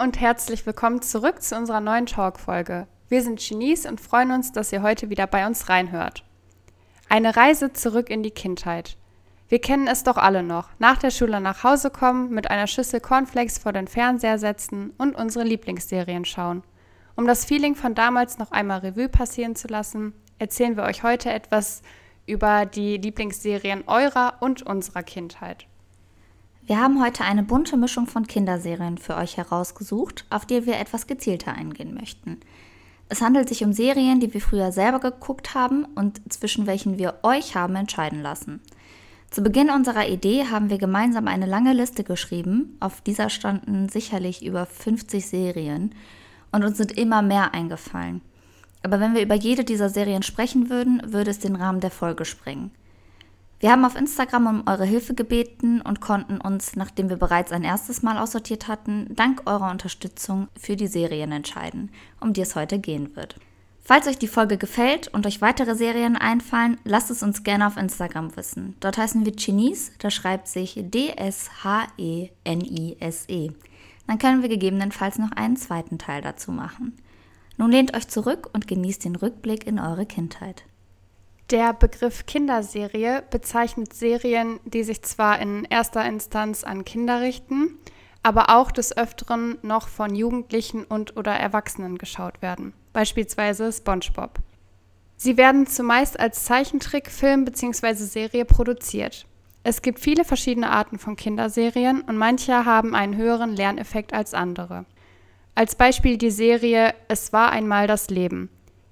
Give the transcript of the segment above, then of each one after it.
und herzlich willkommen zurück zu unserer neuen Talk-Folge. Wir sind Genies und freuen uns, dass ihr heute wieder bei uns reinhört. Eine Reise zurück in die Kindheit. Wir kennen es doch alle noch. Nach der Schule nach Hause kommen, mit einer Schüssel Cornflakes vor den Fernseher setzen und unsere Lieblingsserien schauen. Um das Feeling von damals noch einmal Revue passieren zu lassen, erzählen wir euch heute etwas über die Lieblingsserien eurer und unserer Kindheit. Wir haben heute eine bunte Mischung von Kinderserien für euch herausgesucht, auf die wir etwas gezielter eingehen möchten. Es handelt sich um Serien, die wir früher selber geguckt haben und zwischen welchen wir euch haben entscheiden lassen. Zu Beginn unserer Idee haben wir gemeinsam eine lange Liste geschrieben, auf dieser standen sicherlich über 50 Serien und uns sind immer mehr eingefallen. Aber wenn wir über jede dieser Serien sprechen würden, würde es den Rahmen der Folge sprengen. Wir haben auf Instagram um eure Hilfe gebeten und konnten uns, nachdem wir bereits ein erstes Mal aussortiert hatten, dank eurer Unterstützung für die Serien entscheiden, um die es heute gehen wird. Falls euch die Folge gefällt und euch weitere Serien einfallen, lasst es uns gerne auf Instagram wissen. Dort heißen wir Chinese, da schreibt sich D-S-H-E-N-I-S-E. -E. Dann können wir gegebenenfalls noch einen zweiten Teil dazu machen. Nun lehnt euch zurück und genießt den Rückblick in eure Kindheit. Der Begriff Kinderserie bezeichnet Serien, die sich zwar in erster Instanz an Kinder richten, aber auch des Öfteren noch von Jugendlichen und oder Erwachsenen geschaut werden, beispielsweise SpongeBob. Sie werden zumeist als Zeichentrickfilm bzw. Serie produziert. Es gibt viele verschiedene Arten von Kinderserien und manche haben einen höheren Lerneffekt als andere. Als Beispiel die Serie Es war einmal das Leben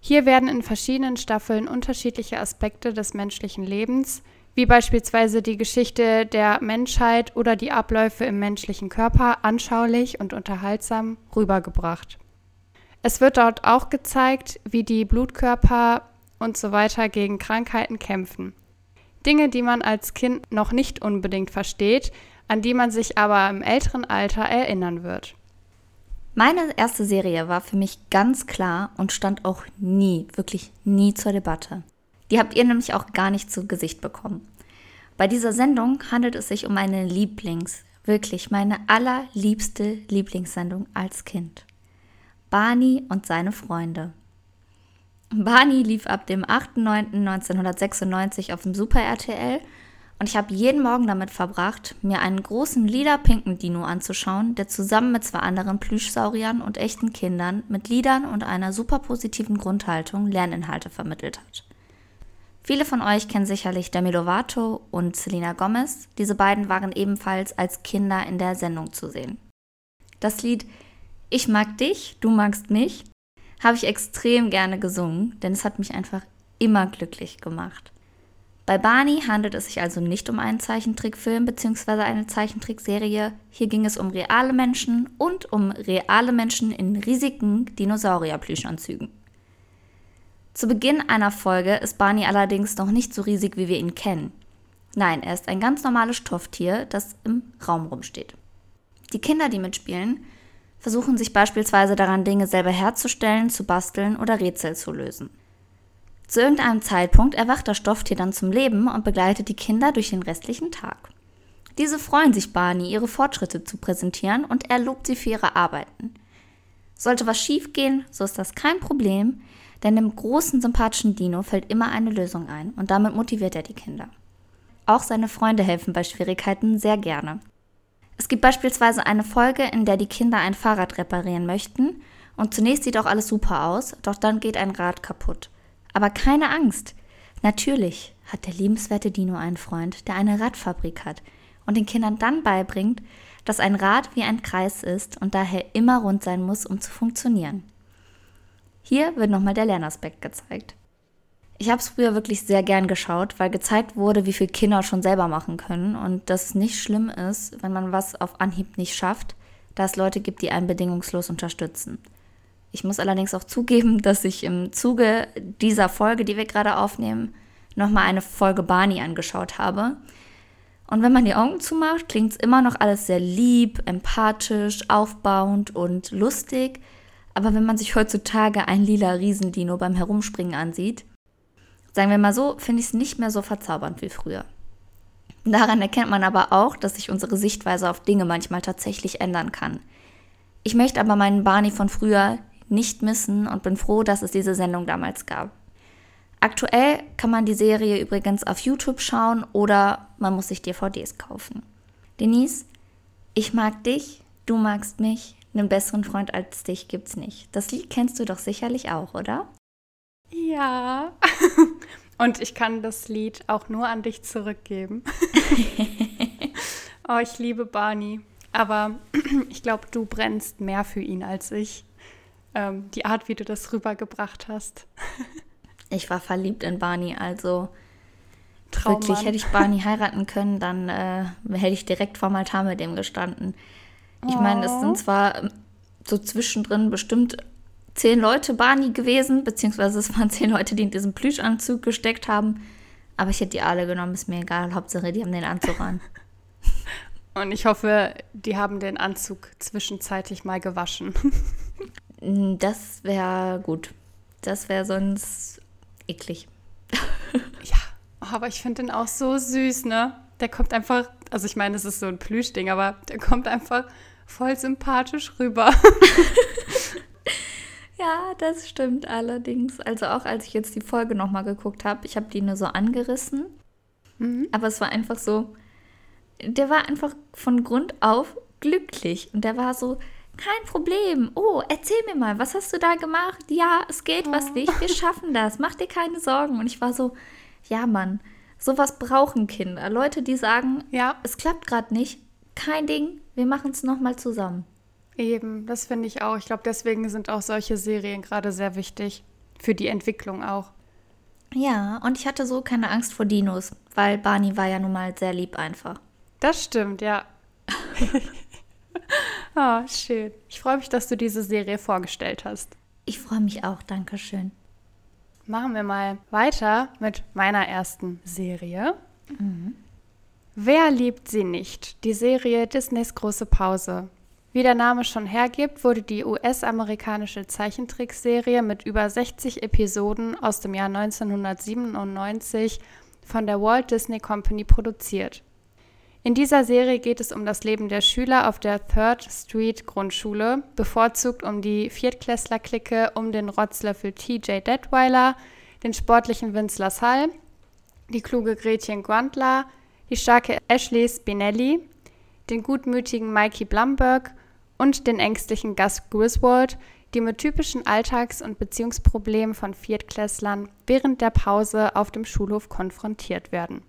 hier werden in verschiedenen Staffeln unterschiedliche Aspekte des menschlichen Lebens, wie beispielsweise die Geschichte der Menschheit oder die Abläufe im menschlichen Körper, anschaulich und unterhaltsam rübergebracht. Es wird dort auch gezeigt, wie die Blutkörper und so weiter gegen Krankheiten kämpfen. Dinge, die man als Kind noch nicht unbedingt versteht, an die man sich aber im älteren Alter erinnern wird. Meine erste Serie war für mich ganz klar und stand auch nie, wirklich nie zur Debatte. Die habt ihr nämlich auch gar nicht zu Gesicht bekommen. Bei dieser Sendung handelt es sich um meine Lieblings, wirklich meine allerliebste Lieblingssendung als Kind. Barney und seine Freunde. Barney lief ab dem 8.9.1996 auf dem Super RTL und ich habe jeden Morgen damit verbracht, mir einen großen lila-pinken Dino anzuschauen, der zusammen mit zwei anderen Plüschsauriern und echten Kindern mit Liedern und einer super positiven Grundhaltung Lerninhalte vermittelt hat. Viele von euch kennen sicherlich Demi Lovato und Selena Gomez. Diese beiden waren ebenfalls als Kinder in der Sendung zu sehen. Das Lied Ich mag dich, du magst mich habe ich extrem gerne gesungen, denn es hat mich einfach immer glücklich gemacht. Bei Barney handelt es sich also nicht um einen Zeichentrickfilm bzw. eine Zeichentrickserie. Hier ging es um reale Menschen und um reale Menschen in riesigen Dinosaurierplüschanzügen. Zu Beginn einer Folge ist Barney allerdings noch nicht so riesig, wie wir ihn kennen. Nein, er ist ein ganz normales Stofftier, das im Raum rumsteht. Die Kinder, die mitspielen, versuchen sich beispielsweise daran, Dinge selber herzustellen, zu basteln oder Rätsel zu lösen. Zu irgendeinem Zeitpunkt erwacht das Stofftier dann zum Leben und begleitet die Kinder durch den restlichen Tag. Diese freuen sich Barney, ihre Fortschritte zu präsentieren und er lobt sie für ihre Arbeiten. Sollte was schiefgehen, so ist das kein Problem, denn dem großen sympathischen Dino fällt immer eine Lösung ein und damit motiviert er die Kinder. Auch seine Freunde helfen bei Schwierigkeiten sehr gerne. Es gibt beispielsweise eine Folge, in der die Kinder ein Fahrrad reparieren möchten und zunächst sieht auch alles super aus, doch dann geht ein Rad kaputt. Aber keine Angst. Natürlich hat der liebenswerte Dino einen Freund, der eine Radfabrik hat und den Kindern dann beibringt, dass ein Rad wie ein Kreis ist und daher immer rund sein muss, um zu funktionieren. Hier wird nochmal der Lernaspekt gezeigt. Ich habe es früher wirklich sehr gern geschaut, weil gezeigt wurde, wie viel Kinder schon selber machen können und dass es nicht schlimm ist, wenn man was auf Anhieb nicht schafft, da es Leute gibt, die einen bedingungslos unterstützen. Ich muss allerdings auch zugeben, dass ich im Zuge dieser Folge, die wir gerade aufnehmen, nochmal eine Folge Barney angeschaut habe. Und wenn man die Augen zumacht, klingt es immer noch alles sehr lieb, empathisch, aufbauend und lustig. Aber wenn man sich heutzutage ein lila Riesendino beim Herumspringen ansieht, sagen wir mal so, finde ich es nicht mehr so verzaubernd wie früher. Daran erkennt man aber auch, dass sich unsere Sichtweise auf Dinge manchmal tatsächlich ändern kann. Ich möchte aber meinen Barney von früher nicht missen und bin froh, dass es diese Sendung damals gab. Aktuell kann man die Serie übrigens auf YouTube schauen oder man muss sich DVDs kaufen. Denise, ich mag dich, du magst mich, einen besseren Freund als dich gibt's nicht. Das Lied kennst du doch sicherlich auch, oder? Ja. Und ich kann das Lied auch nur an dich zurückgeben. oh, ich liebe Barney. Aber ich glaube, du brennst mehr für ihn als ich. Ähm, die Art, wie du das rübergebracht hast. ich war verliebt in Barney, also Traummann. wirklich, hätte ich Barney heiraten können, dann äh, hätte ich direkt vorm Altar mit dem gestanden. Ich oh. meine, es sind oh. zwar so zwischendrin bestimmt zehn Leute Barney gewesen, beziehungsweise es waren zehn Leute, die in diesem Plüschanzug gesteckt haben. Aber ich hätte die alle genommen, ist mir egal. Hauptsache, die haben den Anzug an. Und ich hoffe, die haben den Anzug zwischenzeitlich mal gewaschen. das wäre gut. Das wäre sonst eklig. ja, aber ich finde den auch so süß, ne? Der kommt einfach, also ich meine, es ist so ein Plüschding, aber der kommt einfach voll sympathisch rüber. Ja, das stimmt allerdings. Also auch als ich jetzt die Folge nochmal geguckt habe, ich habe die nur so angerissen. Mhm. Aber es war einfach so, der war einfach von Grund auf glücklich. Und der war so, kein Problem. Oh, erzähl mir mal, was hast du da gemacht? Ja, es geht oh. was nicht. Wir schaffen das. Mach dir keine Sorgen. Und ich war so, ja, Mann, sowas brauchen Kinder. Leute, die sagen, ja. es klappt gerade nicht. Kein Ding, wir machen es nochmal zusammen. Eben, das finde ich auch. Ich glaube, deswegen sind auch solche Serien gerade sehr wichtig. Für die Entwicklung auch. Ja, und ich hatte so keine Angst vor Dinos, weil Barney war ja nun mal sehr lieb einfach. Das stimmt, ja. oh, schön. Ich freue mich, dass du diese Serie vorgestellt hast. Ich freue mich auch, danke schön. Machen wir mal weiter mit meiner ersten Serie. Mhm. Wer liebt sie nicht? Die Serie Disneys große Pause. Wie der Name schon hergibt, wurde die US-amerikanische Zeichentrickserie mit über 60 Episoden aus dem Jahr 1997 von der Walt Disney Company produziert. In dieser Serie geht es um das Leben der Schüler auf der Third Street Grundschule, bevorzugt um die Viertklässler-Clique um den Rotzlöffel TJ Detweiler, den sportlichen Vince LaSalle, die kluge Gretchen Grundler, die starke Ashley Spinelli, den gutmütigen Mikey Blumberg und den ängstlichen Gus Griswold, die mit typischen Alltags- und Beziehungsproblemen von Viertklässlern während der Pause auf dem Schulhof konfrontiert werden.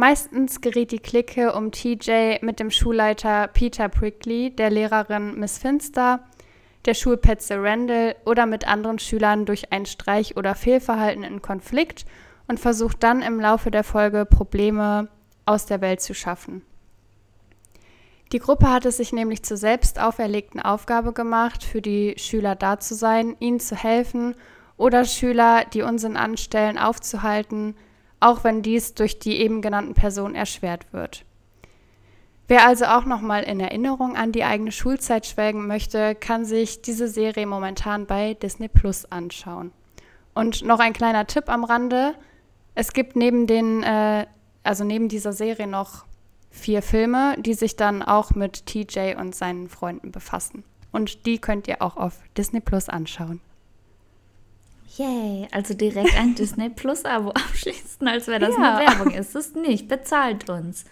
Meistens geriet die Clique um TJ mit dem Schulleiter Peter Prickly, der Lehrerin Miss Finster, der Schulpetze Randall oder mit anderen Schülern durch ein Streich oder Fehlverhalten in Konflikt und versucht dann im Laufe der Folge Probleme aus der Welt zu schaffen. Die Gruppe hat es sich nämlich zur selbst auferlegten Aufgabe gemacht, für die Schüler da zu sein, ihnen zu helfen oder Schüler, die Unsinn anstellen, aufzuhalten, auch wenn dies durch die eben genannten Personen erschwert wird. Wer also auch nochmal in Erinnerung an die eigene Schulzeit schwelgen möchte, kann sich diese Serie momentan bei Disney Plus anschauen. Und noch ein kleiner Tipp am Rande: Es gibt neben den, äh, also neben dieser Serie noch vier Filme, die sich dann auch mit TJ und seinen Freunden befassen. Und die könnt ihr auch auf Disney Plus anschauen. Yay, also direkt ein Disney Plus Abo abschließen, als wäre das ja. eine Werbung. Ist es nicht? Bezahlt uns.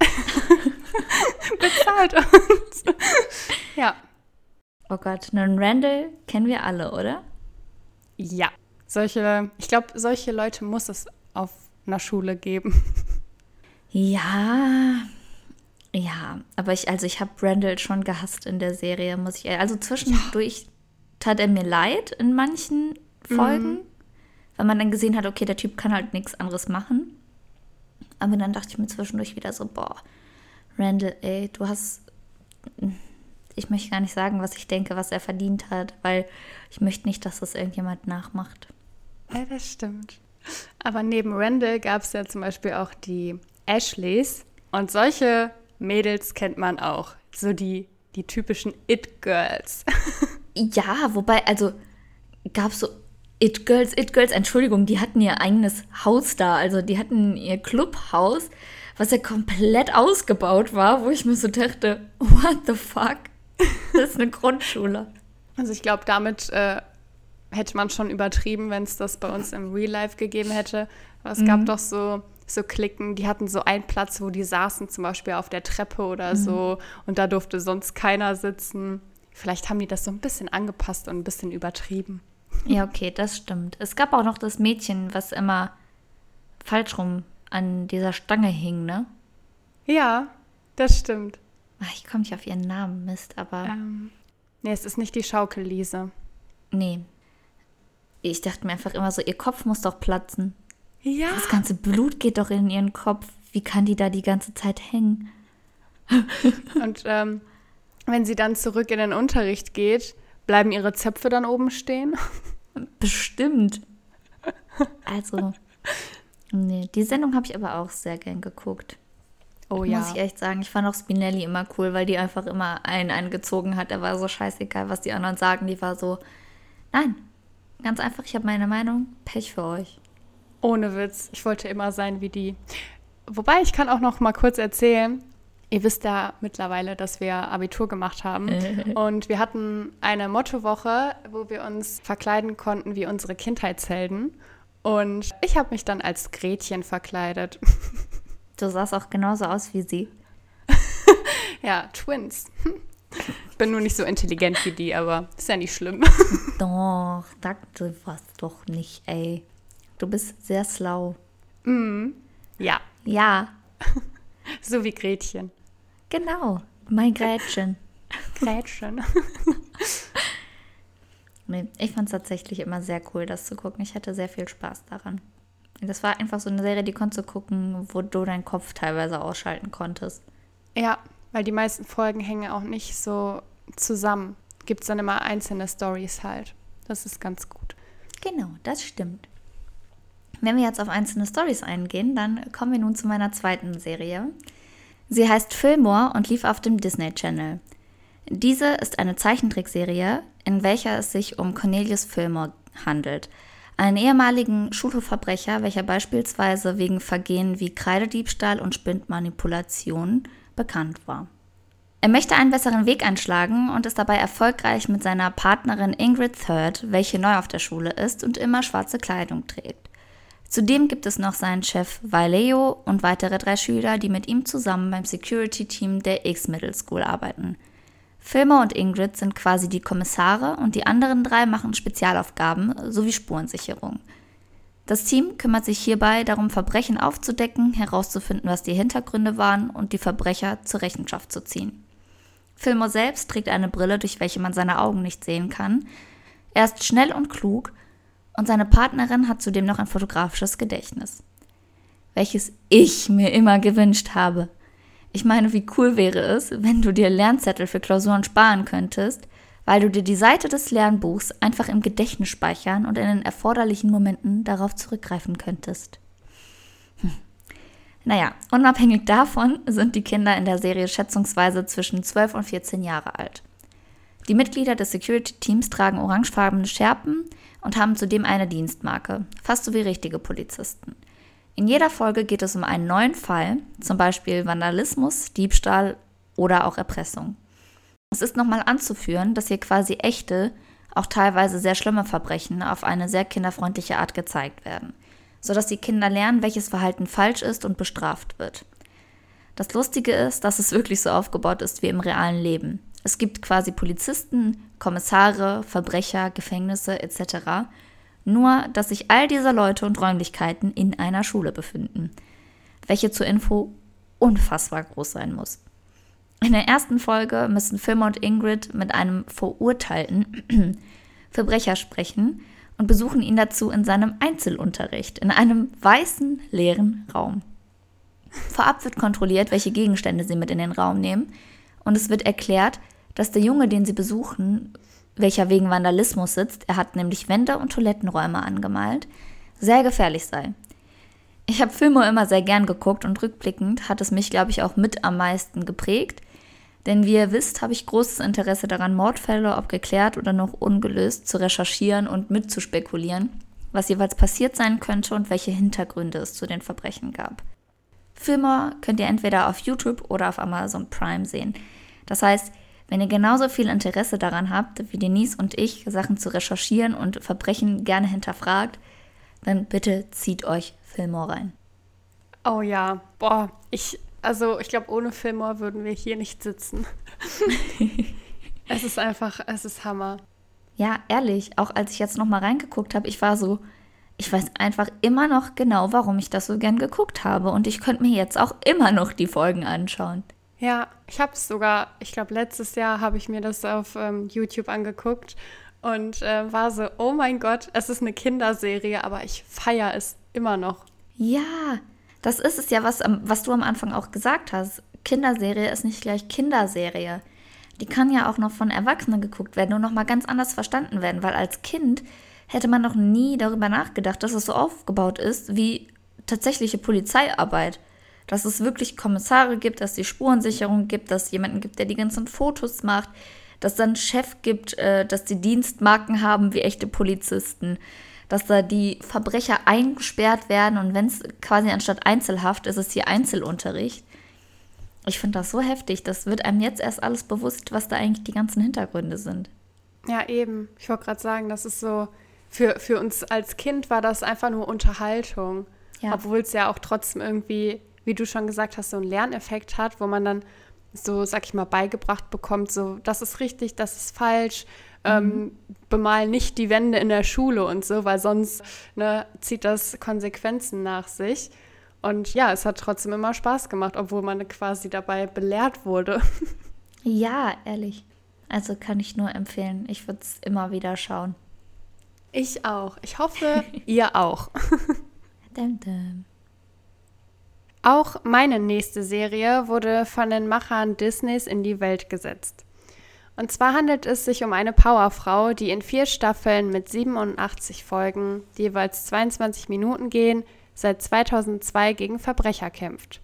Bezahlt uns. ja. Oh Gott, einen Randall kennen wir alle, oder? Ja. Solche, ich glaube, solche Leute muss es auf einer Schule geben. Ja, ja, aber ich, also ich habe Randall schon gehasst in der Serie, muss ich. Also zwischendurch ja. tat er mir leid in manchen Folgen, mhm. weil man dann gesehen hat, okay, der Typ kann halt nichts anderes machen. Aber dann dachte ich mir zwischendurch wieder so, boah, Randall, ey, du hast. Ich möchte gar nicht sagen, was ich denke, was er verdient hat, weil ich möchte nicht, dass das irgendjemand nachmacht. Ja, das stimmt. Aber neben Randall gab es ja zum Beispiel auch die Ashleys. Und solche Mädels kennt man auch. So die, die typischen It-Girls. ja, wobei, also gab es so It-Girls, It-Girls, Entschuldigung, die hatten ihr eigenes Haus da. Also die hatten ihr Clubhaus, was ja komplett ausgebaut war, wo ich mir so dachte, what the fuck? Das ist eine Grundschule. Also ich glaube, damit äh, hätte man schon übertrieben, wenn es das bei uns im Real Life gegeben hätte. Aber es mhm. gab doch so, so Klicken, die hatten so einen Platz, wo die saßen, zum Beispiel auf der Treppe oder mhm. so. Und da durfte sonst keiner sitzen. Vielleicht haben die das so ein bisschen angepasst und ein bisschen übertrieben. Ja, okay, das stimmt. Es gab auch noch das Mädchen, was immer falsch rum an dieser Stange hing, ne? Ja, das stimmt. Ach, ich komme nicht auf ihren Namen, Mist, aber. Ähm, nee, es ist nicht die Schaukelliese. Nee. Ich dachte mir einfach immer so, ihr Kopf muss doch platzen. Ja. Das ganze Blut geht doch in ihren Kopf. Wie kann die da die ganze Zeit hängen? Und ähm, wenn sie dann zurück in den Unterricht geht, bleiben ihre Zöpfe dann oben stehen? Bestimmt. Also, nee, die Sendung habe ich aber auch sehr gern geguckt. Oh ja. Muss ich echt sagen. Ich fand auch Spinelli immer cool, weil die einfach immer einen eingezogen hat. Er war so scheißegal, was die anderen sagen. Die war so, nein, ganz einfach, ich habe meine Meinung. Pech für euch. Ohne Witz. Ich wollte immer sein wie die. Wobei, ich kann auch noch mal kurz erzählen. Ihr wisst ja mittlerweile, dass wir Abitur gemacht haben. und wir hatten eine Mottowoche, wo wir uns verkleiden konnten wie unsere Kindheitshelden. Und ich habe mich dann als Gretchen verkleidet. Du sahst auch genauso aus wie sie. ja, Twins. Ich bin nur nicht so intelligent wie die, aber ist ja nicht schlimm. Doch, dachte was doch nicht, ey. Du bist sehr schlau. Mm, ja. Ja. So wie Gretchen. Genau, mein Gretchen. Gretchen. nee, ich fand es tatsächlich immer sehr cool, das zu gucken. Ich hatte sehr viel Spaß daran. Das war einfach so eine Serie, die konntest du gucken, wo du deinen Kopf teilweise ausschalten konntest. Ja, weil die meisten Folgen hängen auch nicht so zusammen. Gibt es dann immer einzelne Stories halt. Das ist ganz gut. Genau, das stimmt. Wenn wir jetzt auf einzelne Stories eingehen, dann kommen wir nun zu meiner zweiten Serie. Sie heißt Fillmore und lief auf dem Disney Channel. Diese ist eine Zeichentrickserie, in welcher es sich um Cornelius Fillmore handelt – einen ehemaligen Schulhofverbrecher, welcher beispielsweise wegen Vergehen wie Kreidediebstahl und Spindmanipulation bekannt war. Er möchte einen besseren Weg einschlagen und ist dabei erfolgreich mit seiner Partnerin Ingrid Third, welche neu auf der Schule ist und immer schwarze Kleidung trägt. Zudem gibt es noch seinen Chef Valeo und weitere drei Schüler, die mit ihm zusammen beim Security-Team der X-Middle School arbeiten – Filmer und Ingrid sind quasi die Kommissare und die anderen drei machen Spezialaufgaben sowie Spurensicherung. Das Team kümmert sich hierbei darum, Verbrechen aufzudecken, herauszufinden, was die Hintergründe waren und die Verbrecher zur Rechenschaft zu ziehen. Fillmore selbst trägt eine Brille, durch welche man seine Augen nicht sehen kann. Er ist schnell und klug und seine Partnerin hat zudem noch ein fotografisches Gedächtnis, welches ich mir immer gewünscht habe. Ich meine, wie cool wäre es, wenn du dir Lernzettel für Klausuren sparen könntest, weil du dir die Seite des Lernbuchs einfach im Gedächtnis speichern und in den erforderlichen Momenten darauf zurückgreifen könntest. Hm. Naja, unabhängig davon sind die Kinder in der Serie schätzungsweise zwischen 12 und 14 Jahre alt. Die Mitglieder des Security-Teams tragen orangefarbene Schärpen und haben zudem eine Dienstmarke, fast so wie richtige Polizisten. In jeder Folge geht es um einen neuen Fall, zum Beispiel Vandalismus, Diebstahl oder auch Erpressung. Es ist nochmal anzuführen, dass hier quasi echte, auch teilweise sehr schlimme Verbrechen auf eine sehr kinderfreundliche Art gezeigt werden, sodass die Kinder lernen, welches Verhalten falsch ist und bestraft wird. Das Lustige ist, dass es wirklich so aufgebaut ist wie im realen Leben. Es gibt quasi Polizisten, Kommissare, Verbrecher, Gefängnisse etc. Nur, dass sich all diese Leute und Räumlichkeiten in einer Schule befinden, welche zur Info unfassbar groß sein muss. In der ersten Folge müssen Film und Ingrid mit einem verurteilten Verbrecher sprechen und besuchen ihn dazu in seinem Einzelunterricht, in einem weißen, leeren Raum. Vorab wird kontrolliert, welche Gegenstände sie mit in den Raum nehmen, und es wird erklärt, dass der Junge, den sie besuchen, welcher wegen Vandalismus sitzt, er hat nämlich Wände und Toilettenräume angemalt, sehr gefährlich sei. Ich habe Filme immer sehr gern geguckt und rückblickend hat es mich, glaube ich, auch mit am meisten geprägt. Denn wie ihr wisst, habe ich großes Interesse daran, Mordfälle, ob geklärt oder noch ungelöst, zu recherchieren und mitzuspekulieren, was jeweils passiert sein könnte und welche Hintergründe es zu den Verbrechen gab. Filme könnt ihr entweder auf YouTube oder auf Amazon Prime sehen. Das heißt, Wenn ihr genauso viel Interesse daran habt, wie Denise und ich, Sachen zu recherchieren und Verbrechen gerne hinterfragt, dann bitte zieht euch Fillmore rein. Oh ja, boah, ich, also ich glaube, ohne Fillmore würden wir hier nicht sitzen. es ist einfach, es ist Hammer. Ja, ehrlich, auch als ich jetzt nochmal reingeguckt habe, ich war so, ich weiß einfach immer noch genau, warum ich das so gern geguckt habe. Und ich könnte mir jetzt auch immer noch die Folgen anschauen. Ja, ich habe es sogar, ich glaube, letztes Jahr habe ich mir das auf ähm, YouTube angeguckt und äh, war so, oh mein Gott, es ist eine Kinderserie, aber ich feiere es immer noch. Ja, das ist es ja, was, was du am Anfang auch gesagt hast. Kinderserie ist nicht gleich Kinderserie. Die kann ja auch noch von Erwachsenen geguckt werden und nochmal ganz anders verstanden werden, weil als Kind hätte man noch nie darüber nachgedacht, dass es so aufgebaut ist wie tatsächliche Polizeiarbeit dass es wirklich Kommissare gibt, dass es die Spurensicherung gibt, dass es jemanden gibt, der die ganzen Fotos macht, dass es dann einen Chef gibt, äh, dass die Dienstmarken haben wie echte Polizisten, dass da die Verbrecher eingesperrt werden und wenn es quasi anstatt Einzelhaft ist, ist hier Einzelunterricht. Ich finde das so heftig. Das wird einem jetzt erst alles bewusst, was da eigentlich die ganzen Hintergründe sind. Ja, eben. Ich wollte gerade sagen, das ist so, für, für uns als Kind war das einfach nur Unterhaltung. Ja. Obwohl es ja auch trotzdem irgendwie wie du schon gesagt hast, so einen Lerneffekt hat, wo man dann so, sag ich mal, beigebracht bekommt, so, das ist richtig, das ist falsch, ähm, mhm. bemal nicht die Wände in der Schule und so, weil sonst ne, zieht das Konsequenzen nach sich. Und ja, es hat trotzdem immer Spaß gemacht, obwohl man quasi dabei belehrt wurde. Ja, ehrlich. Also kann ich nur empfehlen. Ich würde es immer wieder schauen. Ich auch. Ich hoffe, ihr auch. dum, dum. Auch meine nächste Serie wurde von den Machern Disneys in die Welt gesetzt. Und zwar handelt es sich um eine Powerfrau, die in vier Staffeln mit 87 Folgen, die jeweils 22 Minuten gehen, seit 2002 gegen Verbrecher kämpft.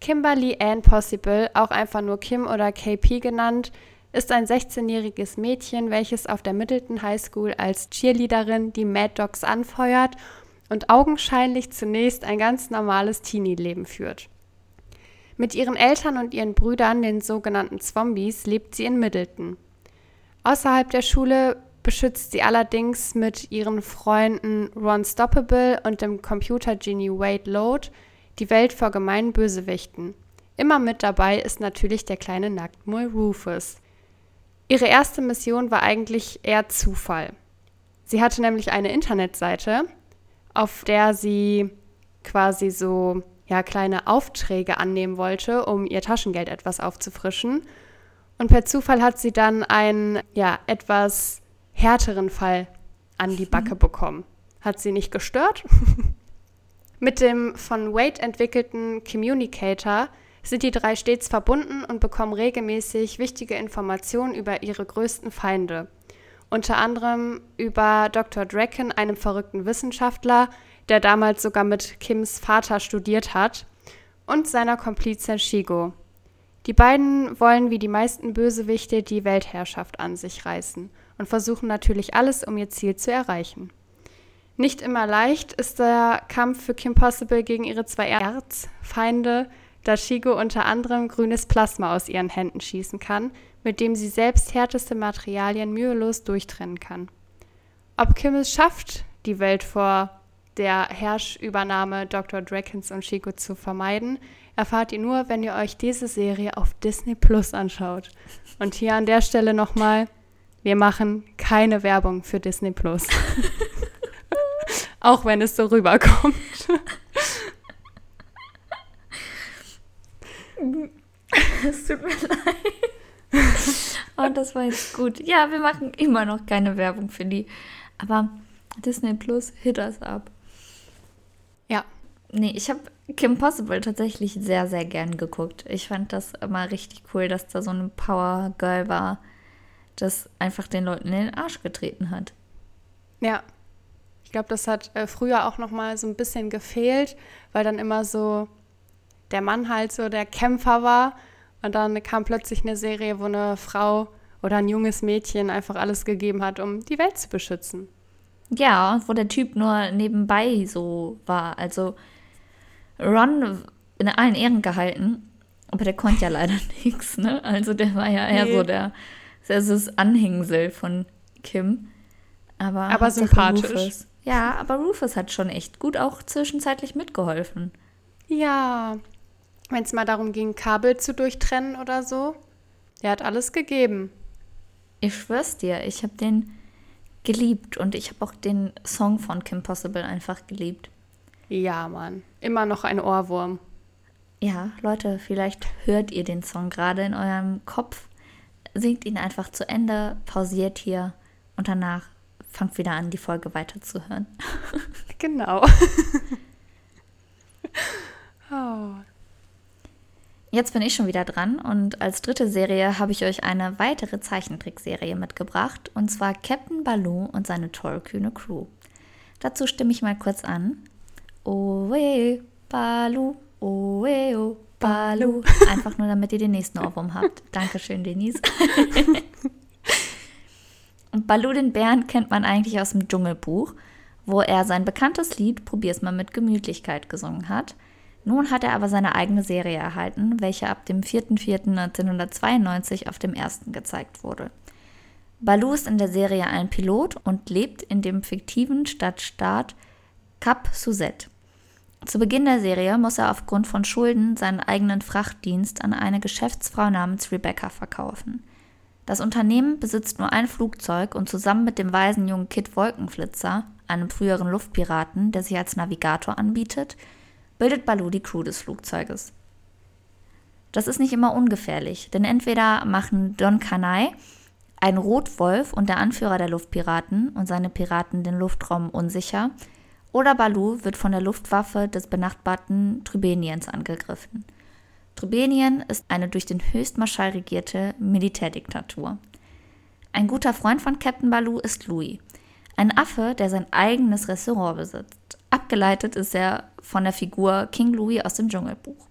Kimberly Ann Possible, auch einfach nur Kim oder KP genannt, ist ein 16-jähriges Mädchen, welches auf der Middleton High School als Cheerleaderin die Mad Dogs anfeuert und augenscheinlich zunächst ein ganz normales Teenie-Leben führt. Mit ihren Eltern und ihren Brüdern, den sogenannten Zombies, lebt sie in Middleton. Außerhalb der Schule beschützt sie allerdings mit ihren Freunden Ron Stoppable und dem Computergenie Wade Load die Welt vor gemeinen Bösewichten. Immer mit dabei ist natürlich der kleine Nacktmull Rufus. Ihre erste Mission war eigentlich eher Zufall. Sie hatte nämlich eine Internetseite, auf der sie quasi so ja, kleine Aufträge annehmen wollte, um ihr Taschengeld etwas aufzufrischen. Und per Zufall hat sie dann einen ja, etwas härteren Fall an die Backe mhm. bekommen. Hat sie nicht gestört. Mit dem von Wade entwickelten Communicator sind die drei stets verbunden und bekommen regelmäßig wichtige Informationen über ihre größten Feinde unter anderem über Dr. Draken, einem verrückten Wissenschaftler, der damals sogar mit Kims Vater studiert hat, und seiner Komplizin Shigo. Die beiden wollen wie die meisten Bösewichte die Weltherrschaft an sich reißen und versuchen natürlich alles, um ihr Ziel zu erreichen. Nicht immer leicht ist der Kampf für Kim Possible gegen ihre zwei Erzfeinde, da Shigo unter anderem grünes Plasma aus ihren Händen schießen kann, mit dem sie selbst härteste Materialien mühelos durchtrennen kann. Ob Kim es schafft, die Welt vor der Herrschübernahme Dr. Drakens und Chico zu vermeiden, erfahrt ihr nur, wenn ihr euch diese Serie auf Disney Plus anschaut. Und hier an der Stelle nochmal, wir machen keine Werbung für Disney Plus. Auch wenn es so rüberkommt. es tut mir leid. Und das war jetzt gut. Ja, wir machen immer noch keine Werbung für die. Aber Disney Plus, hit us up. Ja. Nee, ich habe Kim Possible tatsächlich sehr, sehr gern geguckt. Ich fand das immer richtig cool, dass da so ein Power Girl war, das einfach den Leuten in den Arsch getreten hat. Ja. Ich glaube, das hat äh, früher auch noch mal so ein bisschen gefehlt, weil dann immer so der Mann halt so der Kämpfer war und dann kam plötzlich eine Serie, wo eine Frau oder ein junges Mädchen einfach alles gegeben hat, um die Welt zu beschützen. Ja, wo der Typ nur nebenbei so war. Also Ron in allen Ehren gehalten. Aber der konnte ja leider nichts, ne? Also der war ja eher nee. so der, das Anhängsel von Kim. Aber, aber sympathisch. Rufus. Ja, aber Rufus hat schon echt gut auch zwischenzeitlich mitgeholfen. Ja, wenn es mal darum ging, Kabel zu durchtrennen oder so. Der hat alles gegeben. Ich schwör's dir, ich habe den geliebt und ich habe auch den Song von Kim Possible einfach geliebt. Ja, Mann. Immer noch ein Ohrwurm. Ja, Leute, vielleicht hört ihr den Song gerade in eurem Kopf. Singt ihn einfach zu Ende, pausiert hier und danach fangt wieder an, die Folge weiterzuhören. Genau. oh. Jetzt bin ich schon wieder dran und als dritte Serie habe ich euch eine weitere Zeichentrickserie mitgebracht und zwar Captain Baloo und seine tollkühne Crew. Dazu stimme ich mal kurz an. Oe, Baloo, oe, oh, Baloo. Einfach nur, damit ihr den nächsten Ohrwurm habt. Dankeschön, Denise. und Baloo den Bären kennt man eigentlich aus dem Dschungelbuch, wo er sein bekanntes Lied Probier's mal mit Gemütlichkeit gesungen hat – nun hat er aber seine eigene Serie erhalten, welche ab dem 4.4.1992 auf dem ersten gezeigt wurde. Baloo ist in der Serie ein Pilot und lebt in dem fiktiven Stadtstaat Cap Suzette. Zu Beginn der Serie muss er aufgrund von Schulden seinen eigenen Frachtdienst an eine Geschäftsfrau namens Rebecca verkaufen. Das Unternehmen besitzt nur ein Flugzeug und zusammen mit dem weisen jungen Kid Wolkenflitzer, einem früheren Luftpiraten, der sich als Navigator anbietet, bildet Baloo die Crew des Flugzeuges. Das ist nicht immer ungefährlich, denn entweder machen Don Kanai, ein Rotwolf und der Anführer der Luftpiraten und seine Piraten den Luftraum unsicher, oder Baloo wird von der Luftwaffe des benachbarten Tribeniens angegriffen. Tribenien ist eine durch den Höchstmarschall regierte Militärdiktatur. Ein guter Freund von Captain Baloo ist Louis, ein Affe, der sein eigenes Restaurant besitzt. Abgeleitet ist er von der Figur King Louis aus dem Dschungelbuch.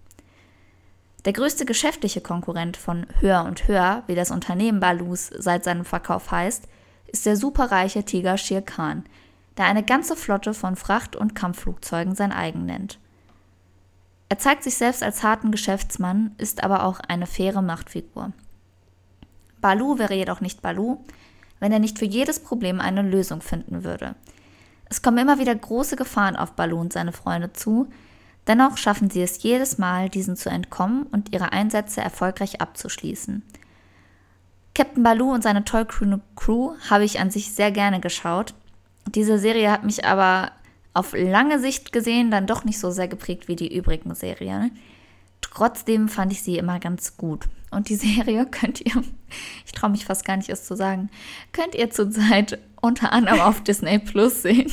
Der größte geschäftliche Konkurrent von Höher und Höher, wie das Unternehmen Balus seit seinem Verkauf heißt, ist der superreiche Tiger Shere Khan, der eine ganze Flotte von Fracht- und Kampfflugzeugen sein eigen nennt. Er zeigt sich selbst als harten Geschäftsmann, ist aber auch eine faire Machtfigur. Balu wäre jedoch nicht Balu, wenn er nicht für jedes Problem eine Lösung finden würde – es kommen immer wieder große Gefahren auf Baloo und seine Freunde zu, dennoch schaffen sie es jedes Mal, diesen zu entkommen und ihre Einsätze erfolgreich abzuschließen. Captain Baloo und seine tollkühne Crew habe ich an sich sehr gerne geschaut. Diese Serie hat mich aber auf lange Sicht gesehen dann doch nicht so sehr geprägt wie die übrigen Serien. Trotzdem fand ich sie immer ganz gut. Und die Serie könnt ihr, ich traue mich fast gar nicht, es zu sagen, könnt ihr zurzeit unter anderem auf Disney Plus sehen,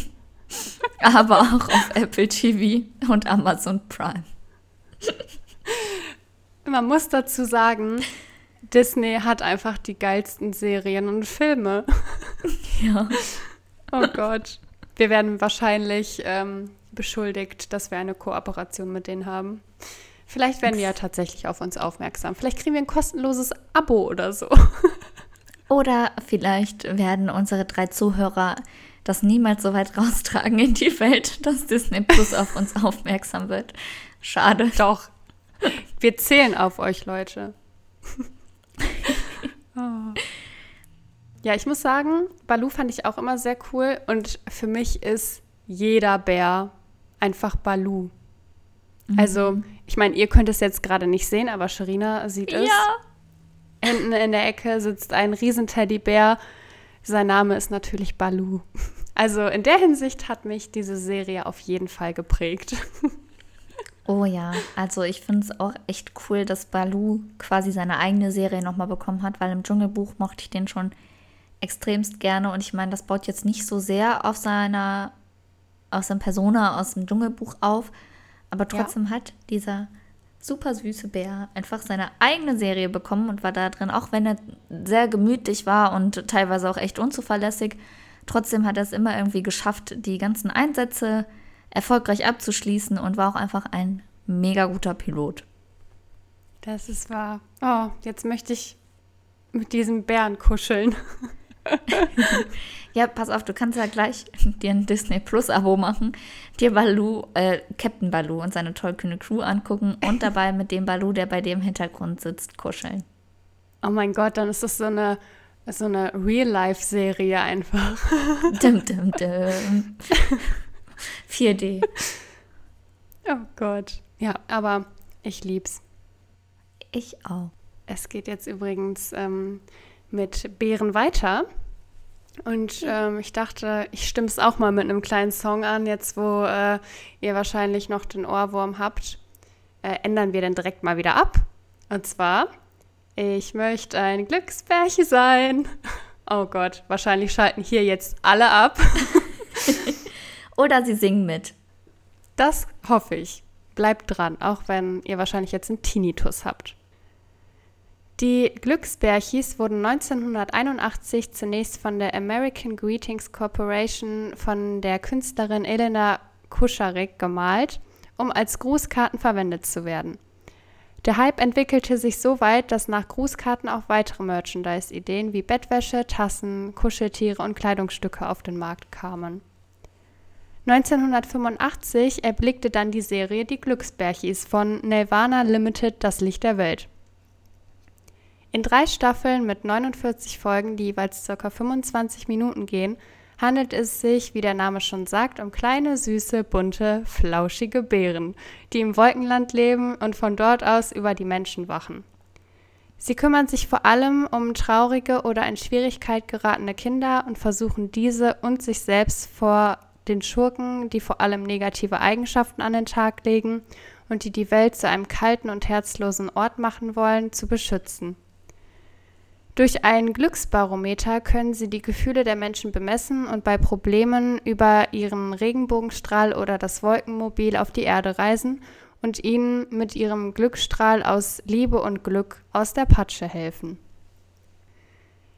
aber auch auf Apple TV und Amazon Prime. Man muss dazu sagen, Disney hat einfach die geilsten Serien und Filme. Ja. Oh Gott. Wir werden wahrscheinlich ähm, beschuldigt, dass wir eine Kooperation mit denen haben. Vielleicht werden die ja tatsächlich auf uns aufmerksam. Vielleicht kriegen wir ein kostenloses Abo oder so. Oder vielleicht werden unsere drei Zuhörer das niemals so weit raustragen in die Welt, dass Disney Plus auf uns aufmerksam wird. Schade. Doch. Wir zählen auf euch, Leute. oh. Ja, ich muss sagen, Balu fand ich auch immer sehr cool und für mich ist jeder Bär einfach Balu. Mhm. Also, ich meine, ihr könnt es jetzt gerade nicht sehen, aber Sharina sieht es. Ja. Hinten in der Ecke sitzt ein Riesenteddybär. Sein Name ist natürlich Balu. Also in der Hinsicht hat mich diese Serie auf jeden Fall geprägt. Oh ja, also ich finde es auch echt cool, dass Balu quasi seine eigene Serie nochmal bekommen hat, weil im Dschungelbuch mochte ich den schon extremst gerne und ich meine, das baut jetzt nicht so sehr auf seiner, aus seinem Persona aus dem Dschungelbuch auf, aber trotzdem ja. hat dieser super süße Bär einfach seine eigene Serie bekommen und war da drin, auch wenn er sehr gemütlich war und teilweise auch echt unzuverlässig. Trotzdem hat er es immer irgendwie geschafft, die ganzen Einsätze erfolgreich abzuschließen und war auch einfach ein mega guter Pilot. Das ist wahr. Oh, jetzt möchte ich mit diesem Bären kuscheln. ja, pass auf, du kannst ja gleich dir ein Disney Plus Abo machen, dir Baloo, äh, Captain Baloo und seine tollkühne Crew angucken und dabei mit dem Baloo, der bei dir im Hintergrund sitzt, kuscheln. Oh mein Gott, dann ist das so eine, so eine Real-Life-Serie einfach. Dum, dum, dum. 4D. Oh Gott. Ja, aber ich lieb's. Ich auch. Es geht jetzt übrigens ähm, mit Bären weiter. Und ähm, ich dachte, ich stimme es auch mal mit einem kleinen Song an, jetzt wo äh, ihr wahrscheinlich noch den Ohrwurm habt. Äh, ändern wir dann direkt mal wieder ab. Und zwar, ich möchte ein Glücksbärchen sein. Oh Gott, wahrscheinlich schalten hier jetzt alle ab. Oder sie singen mit. Das hoffe ich. Bleibt dran, auch wenn ihr wahrscheinlich jetzt einen Tinnitus habt. Die Glücksbärchis wurden 1981 zunächst von der American Greetings Corporation von der Künstlerin Elena Kuscharek gemalt, um als Grußkarten verwendet zu werden. Der Hype entwickelte sich so weit, dass nach Grußkarten auch weitere Merchandise-Ideen wie Bettwäsche, Tassen, Kuscheltiere und Kleidungsstücke auf den Markt kamen. 1985 erblickte dann die Serie Die Glücksbärchis von Nelvana Limited Das Licht der Welt. In drei Staffeln mit 49 Folgen, die jeweils ca. 25 Minuten gehen, handelt es sich, wie der Name schon sagt, um kleine, süße, bunte, flauschige Bären, die im Wolkenland leben und von dort aus über die Menschen wachen. Sie kümmern sich vor allem um traurige oder in Schwierigkeit geratene Kinder und versuchen diese und sich selbst vor den Schurken, die vor allem negative Eigenschaften an den Tag legen und die die Welt zu einem kalten und herzlosen Ort machen wollen, zu beschützen. Durch ein Glücksbarometer können sie die Gefühle der Menschen bemessen und bei Problemen über ihren Regenbogenstrahl oder das Wolkenmobil auf die Erde reisen und ihnen mit ihrem Glücksstrahl aus Liebe und Glück aus der Patsche helfen.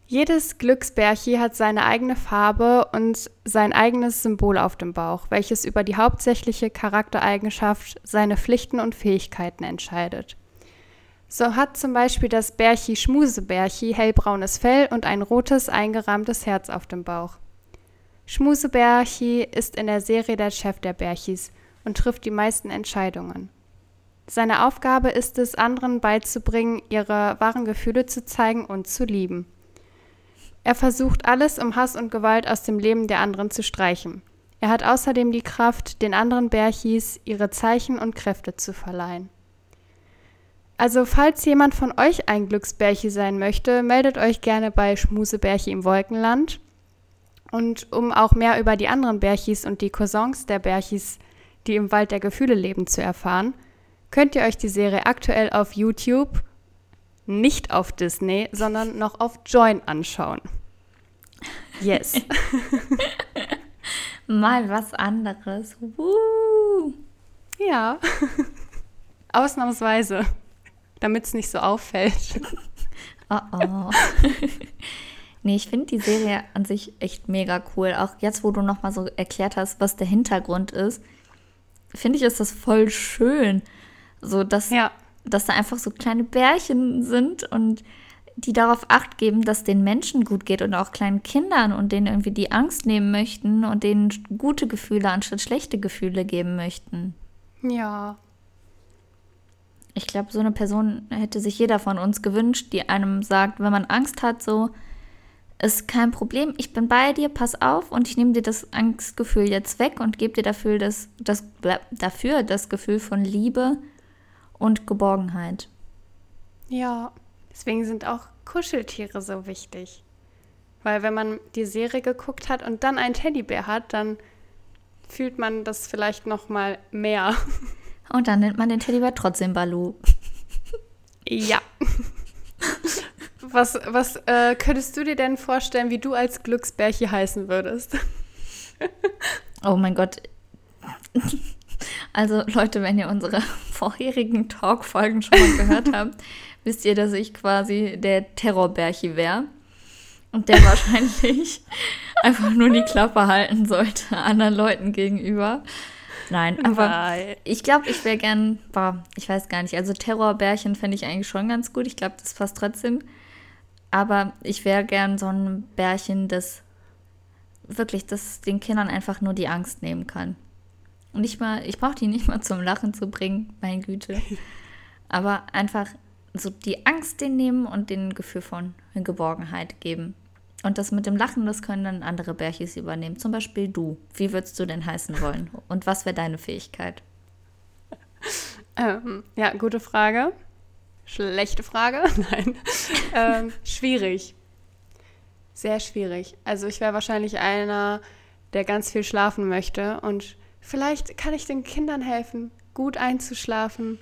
Jedes Glücksbärchi hat seine eigene Farbe und sein eigenes Symbol auf dem Bauch, welches über die hauptsächliche Charaktereigenschaft seine Pflichten und Fähigkeiten entscheidet. So hat zum Beispiel das Bärchi Schmusebärchi hellbraunes Fell und ein rotes eingerahmtes Herz auf dem Bauch. Schmusebärchi ist in der Serie der Chef der Bärchis und trifft die meisten Entscheidungen. Seine Aufgabe ist es, anderen beizubringen, ihre wahren Gefühle zu zeigen und zu lieben. Er versucht alles, um Hass und Gewalt aus dem Leben der anderen zu streichen. Er hat außerdem die Kraft, den anderen Bärchis ihre Zeichen und Kräfte zu verleihen. Also falls jemand von euch ein Glücksbärchi sein möchte, meldet euch gerne bei Schmusebärchi im Wolkenland. Und um auch mehr über die anderen Bärchis und die Cousins der Bärchis, die im Wald der Gefühle leben, zu erfahren, könnt ihr euch die Serie aktuell auf YouTube, nicht auf Disney, sondern noch auf Join anschauen. Yes. Mal was anderes. Woo. Ja. Ausnahmsweise damit es nicht so auffällt. Oh oh. nee, ich finde die Serie an sich echt mega cool. Auch jetzt, wo du nochmal so erklärt hast, was der Hintergrund ist, finde ich, ist das voll schön. So, dass, ja. dass da einfach so kleine Bärchen sind und die darauf acht geben, dass den Menschen gut geht und auch kleinen Kindern und denen irgendwie die Angst nehmen möchten und denen gute Gefühle anstatt schlechte Gefühle geben möchten. Ja, ich glaube, so eine Person hätte sich jeder von uns gewünscht, die einem sagt, wenn man Angst hat, so ist kein Problem, ich bin bei dir, pass auf und ich nehme dir das Angstgefühl jetzt weg und gebe dir dafür das, das, dafür das Gefühl von Liebe und Geborgenheit. Ja, deswegen sind auch Kuscheltiere so wichtig. Weil wenn man die Serie geguckt hat und dann einen Teddybär hat, dann fühlt man das vielleicht noch mal mehr. Und dann nennt man den Teddybär trotzdem Balu. Ja. Was, was äh, könntest du dir denn vorstellen, wie du als Glücksbärchen heißen würdest? oh mein Gott. Also Leute, wenn ihr unsere vorherigen Talk-Folgen schon mal gehört habt, wisst ihr, dass ich quasi der Terrorbärchi wäre. Und der wahrscheinlich einfach nur die Klappe halten sollte anderen Leuten gegenüber. Nein, aber Nein. ich glaube, ich wäre gern, boah, ich weiß gar nicht. Also Terrorbärchen fände ich eigentlich schon ganz gut. Ich glaube, das passt trotzdem. Aber ich wäre gern so ein Bärchen, das wirklich, das den Kindern einfach nur die Angst nehmen kann. Und nicht mal, ich brauche die nicht mal zum Lachen zu bringen, meine Güte. Aber einfach so die Angst den nehmen und den Gefühl von Geborgenheit geben. Und das mit dem Lachen, das können dann andere Bärchis übernehmen. Zum Beispiel du. Wie würdest du denn heißen wollen? Und was wäre deine Fähigkeit? Ähm, ja, gute Frage. Schlechte Frage? Nein. ähm, schwierig. Sehr schwierig. Also ich wäre wahrscheinlich einer, der ganz viel schlafen möchte. Und vielleicht kann ich den Kindern helfen, gut einzuschlafen,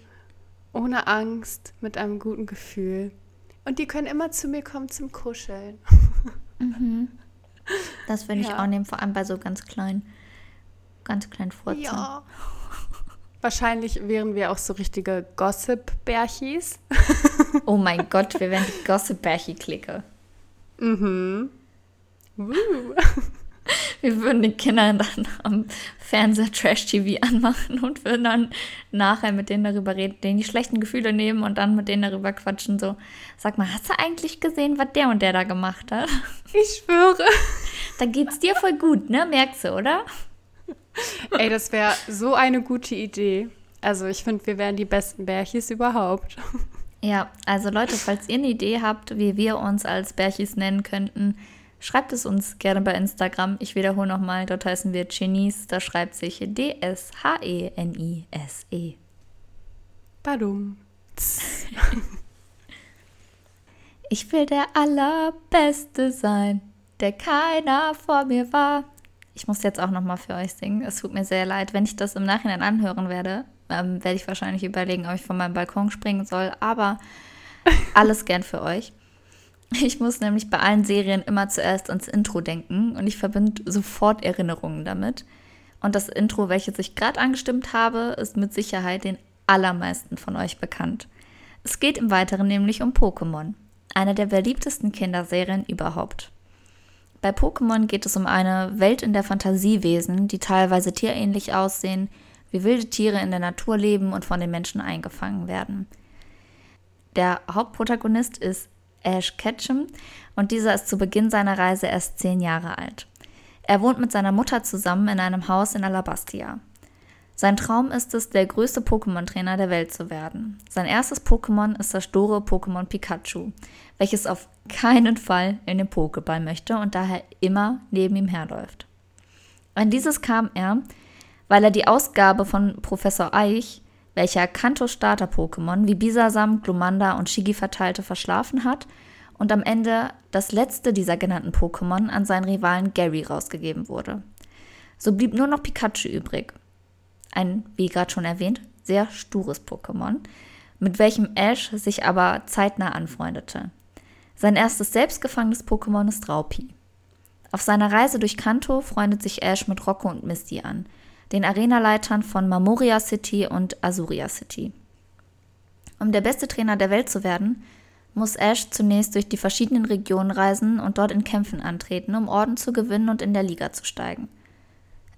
ohne Angst, mit einem guten Gefühl. Und die können immer zu mir kommen zum Kuscheln. Mhm. Das würde ich ja. auch nehmen, vor allem bei so ganz kleinen, ganz kleinen Furzen. Ja. Wahrscheinlich wären wir auch so richtige Gossip-Bärchis. oh mein Gott, wir wären die Gossip-Bärchi-Clique. Mhm. Uh. Wir würden die Kinder dann am Fernseher Trash-TV anmachen und würden dann nachher mit denen darüber reden, denen die schlechten Gefühle nehmen und dann mit denen darüber quatschen. So, sag mal, hast du eigentlich gesehen, was der und der da gemacht hat? Ich schwöre. Da geht's dir voll gut, ne? Merkst du, oder? Ey, das wäre so eine gute Idee. Also ich finde, wir wären die besten Bärchis überhaupt. Ja, also Leute, falls ihr eine Idee habt, wie wir uns als Bärchis nennen könnten, schreibt es uns gerne bei Instagram. Ich wiederhole nochmal, dort heißen wir Genies. Da schreibt sich D-S-H-E-N-I-S-E. -E. Badum. ich will der Allerbeste sein, der keiner vor mir war. Ich muss jetzt auch nochmal für euch singen. Es tut mir sehr leid. Wenn ich das im Nachhinein anhören werde, ähm, werde ich wahrscheinlich überlegen, ob ich von meinem Balkon springen soll. Aber alles gern für euch. Ich muss nämlich bei allen Serien immer zuerst ans Intro denken und ich verbinde sofort Erinnerungen damit. Und das Intro, welches ich gerade angestimmt habe, ist mit Sicherheit den allermeisten von euch bekannt. Es geht im Weiteren nämlich um Pokémon, eine der beliebtesten Kinderserien überhaupt. Bei Pokémon geht es um eine Welt in der Fantasiewesen, die teilweise tierähnlich aussehen, wie wilde Tiere in der Natur leben und von den Menschen eingefangen werden. Der Hauptprotagonist ist Ash Ketchum und dieser ist zu Beginn seiner Reise erst zehn Jahre alt. Er wohnt mit seiner Mutter zusammen in einem Haus in Alabastia. Sein Traum ist es, der größte Pokémon-Trainer der Welt zu werden. Sein erstes Pokémon ist das store Pokémon Pikachu, welches auf keinen Fall in den Pokéball möchte und daher immer neben ihm herläuft. An dieses kam er, weil er die Ausgabe von Professor Eich welcher Kanto Starter-Pokémon wie Bisasam, Glumanda und Shigi verteilte, verschlafen hat und am Ende das letzte dieser genannten Pokémon an seinen Rivalen Gary rausgegeben wurde. So blieb nur noch Pikachu übrig. Ein, wie gerade schon erwähnt, sehr stures Pokémon, mit welchem Ash sich aber zeitnah anfreundete. Sein erstes selbstgefangenes Pokémon ist Raupi. Auf seiner Reise durch Kanto freundet sich Ash mit Rocco und Misty an – den Arenaleitern von Mamoria City und Azuria City. Um der beste Trainer der Welt zu werden, muss Ash zunächst durch die verschiedenen Regionen reisen und dort in Kämpfen antreten, um Orden zu gewinnen und in der Liga zu steigen.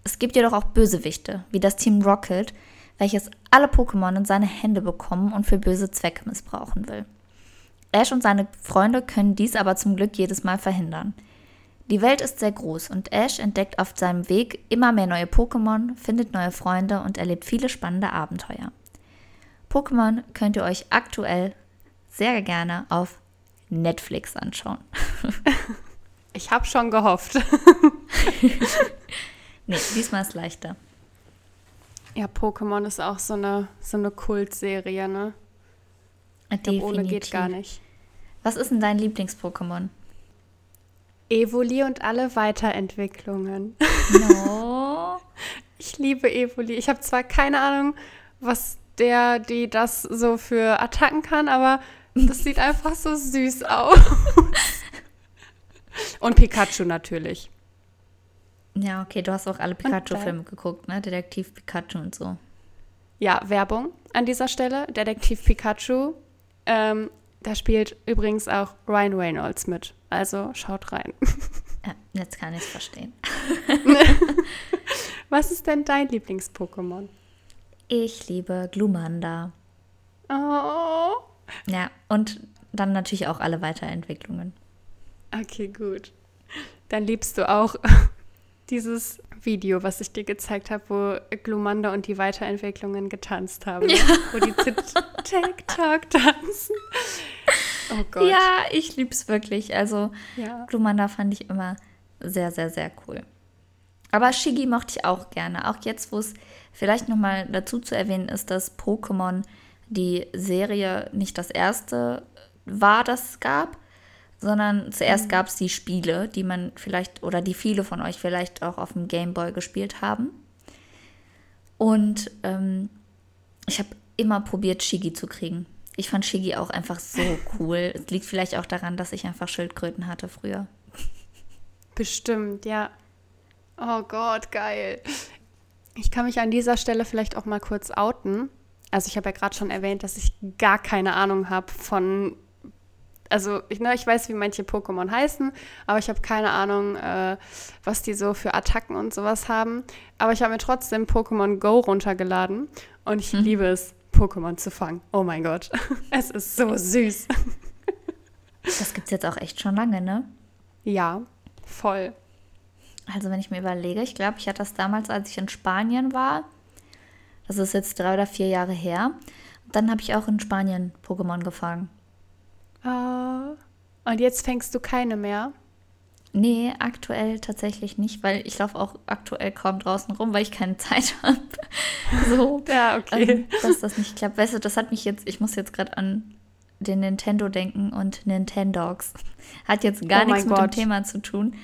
Es gibt jedoch auch Bösewichte, wie das Team Rocket, welches alle Pokémon in seine Hände bekommen und für böse Zwecke missbrauchen will. Ash und seine Freunde können dies aber zum Glück jedes Mal verhindern – die Welt ist sehr groß und Ash entdeckt auf seinem Weg immer mehr neue Pokémon, findet neue Freunde und erlebt viele spannende Abenteuer. Pokémon könnt ihr euch aktuell sehr gerne auf Netflix anschauen. Ich habe schon gehofft. nee, diesmal ist leichter. Ja, Pokémon ist auch so eine, so eine Kultserie, ne? Definitiv. Glaub, ohne geht gar nicht. Was ist denn dein Lieblings-Pokémon? Evoli und alle Weiterentwicklungen. No. ich liebe Evoli. Ich habe zwar keine Ahnung, was der, die das so für Attacken kann, aber das sieht einfach so süß aus. und Pikachu natürlich. Ja, okay, du hast auch alle Pikachu-Filme geguckt, ne? Detektiv Pikachu und so. Ja, Werbung an dieser Stelle. Detektiv Pikachu. Ähm, da spielt übrigens auch Ryan Reynolds mit. Also schaut rein. Ja, jetzt kann ich es verstehen. Was ist denn dein Lieblings-Pokémon? Ich liebe Glumanda. Oh. Ja, und dann natürlich auch alle Weiterentwicklungen. Okay, gut. Dann liebst du auch dieses Video, was ich dir gezeigt habe, wo Glumanda und die Weiterentwicklungen getanzt haben. Ja. Wo die TikTok tanzen. Oh Gott. Ja, ich lieb's wirklich. Also ja. Glumanda fand ich immer sehr, sehr, sehr cool. Aber Shigi mochte ich auch gerne. Auch jetzt, wo es vielleicht nochmal dazu zu erwähnen ist, dass Pokémon die Serie nicht das erste war, das es gab, sondern zuerst mhm. gab es die Spiele, die man vielleicht oder die viele von euch vielleicht auch auf dem Game Boy gespielt haben. Und ähm, ich habe immer probiert, Shigi zu kriegen. Ich fand Shigi auch einfach so cool. es liegt vielleicht auch daran, dass ich einfach Schildkröten hatte früher. Bestimmt, ja. Oh Gott, geil. Ich kann mich an dieser Stelle vielleicht auch mal kurz outen. Also ich habe ja gerade schon erwähnt, dass ich gar keine Ahnung habe von also ich, ne, ich weiß, wie manche Pokémon heißen, aber ich habe keine Ahnung, äh, was die so für Attacken und sowas haben. Aber ich habe mir trotzdem Pokémon Go runtergeladen und ich hm. liebe es, Pokémon zu fangen. Oh mein Gott, es ist so süß. Das gibt es jetzt auch echt schon lange, ne? Ja, voll. Also wenn ich mir überlege, ich glaube, ich hatte das damals, als ich in Spanien war. Das ist jetzt drei oder vier Jahre her. Dann habe ich auch in Spanien Pokémon gefangen. Uh, und jetzt fängst du keine mehr? Nee, aktuell tatsächlich nicht, weil ich laufe auch aktuell kaum draußen rum, weil ich keine Zeit habe. so, ja, okay. Ähm, dass das nicht klappt. Weißt du, das hat mich jetzt, ich muss jetzt gerade an den Nintendo denken und Nintendogs. Hat jetzt gar oh nichts mit Gott. dem Thema zu tun.